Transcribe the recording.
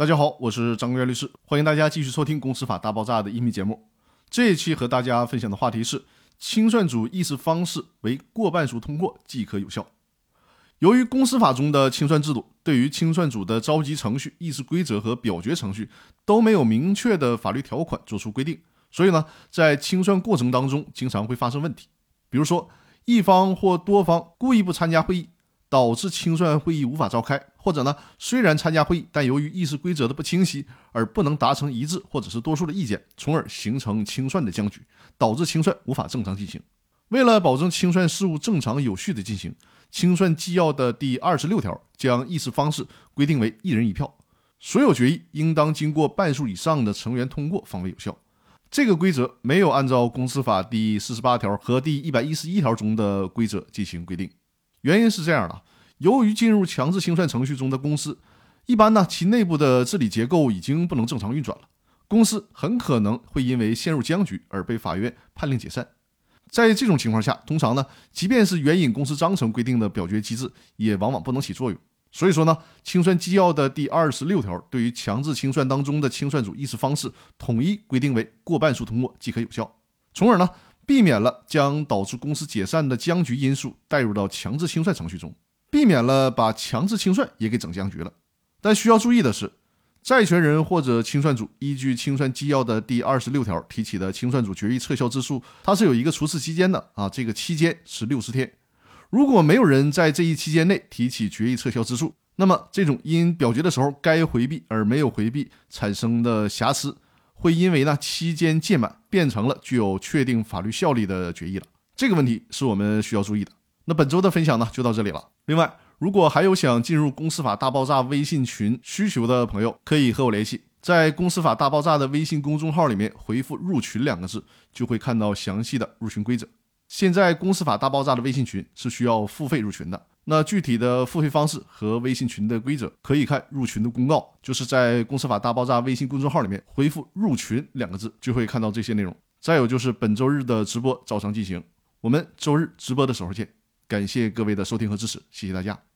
大家好，我是张国元律师，欢迎大家继续收听《公司法大爆炸》的音频节目。这一期和大家分享的话题是：清算组议事方式为过半数通过即可有效。由于公司法中的清算制度对于清算组的召集程序、议事规则和表决程序都没有明确的法律条款作出规定，所以呢，在清算过程当中经常会发生问题。比如说，一方或多方故意不参加会议，导致清算会议无法召开；或者呢，虽然参加会议，但由于议事规则的不清晰而不能达成一致或者是多数的意见，从而形成清算的僵局，导致清算无法正常进行。为了保证清算事务正常有序的进行。清算纪要的第二十六条将议事方式规定为一人一票，所有决议应当经过半数以上的成员通过方为有效。这个规则没有按照公司法第四十八条和第一百一十一条中的规则进行规定。原因是这样的：由于进入强制清算程序中的公司，一般呢其内部的治理结构已经不能正常运转了，公司很可能会因为陷入僵局而被法院判令解散。在这种情况下，通常呢，即便是援引公司章程规定的表决机制，也往往不能起作用。所以说呢，清算纪要的第二十六条对于强制清算当中的清算组议事方式，统一规定为过半数通过即可有效，从而呢，避免了将导致公司解散的僵局因素带入到强制清算程序中，避免了把强制清算也给整僵局了。但需要注意的是。债权人或者清算组依据清算纪要的第二十六条提起的清算组决议撤销之诉，它是有一个除斥期间的啊，这个期间是六十天。如果没有人在这一期间内提起决议撤销之诉，那么这种因表决的时候该回避而没有回避产生的瑕疵，会因为呢期间届满变成了具有确定法律效力的决议了。这个问题是我们需要注意的。那本周的分享呢就到这里了。另外。如果还有想进入公司法大爆炸微信群需求的朋友，可以和我联系，在公司法大爆炸的微信公众号里面回复“入群”两个字，就会看到详细的入群规则。现在公司法大爆炸的微信群是需要付费入群的，那具体的付费方式和微信群的规则，可以看入群的公告，就是在公司法大爆炸微信公众号里面回复“入群”两个字，就会看到这些内容。再有就是本周日的直播照常进行，我们周日直播的时候见。感谢各位的收听和支持，谢谢大家。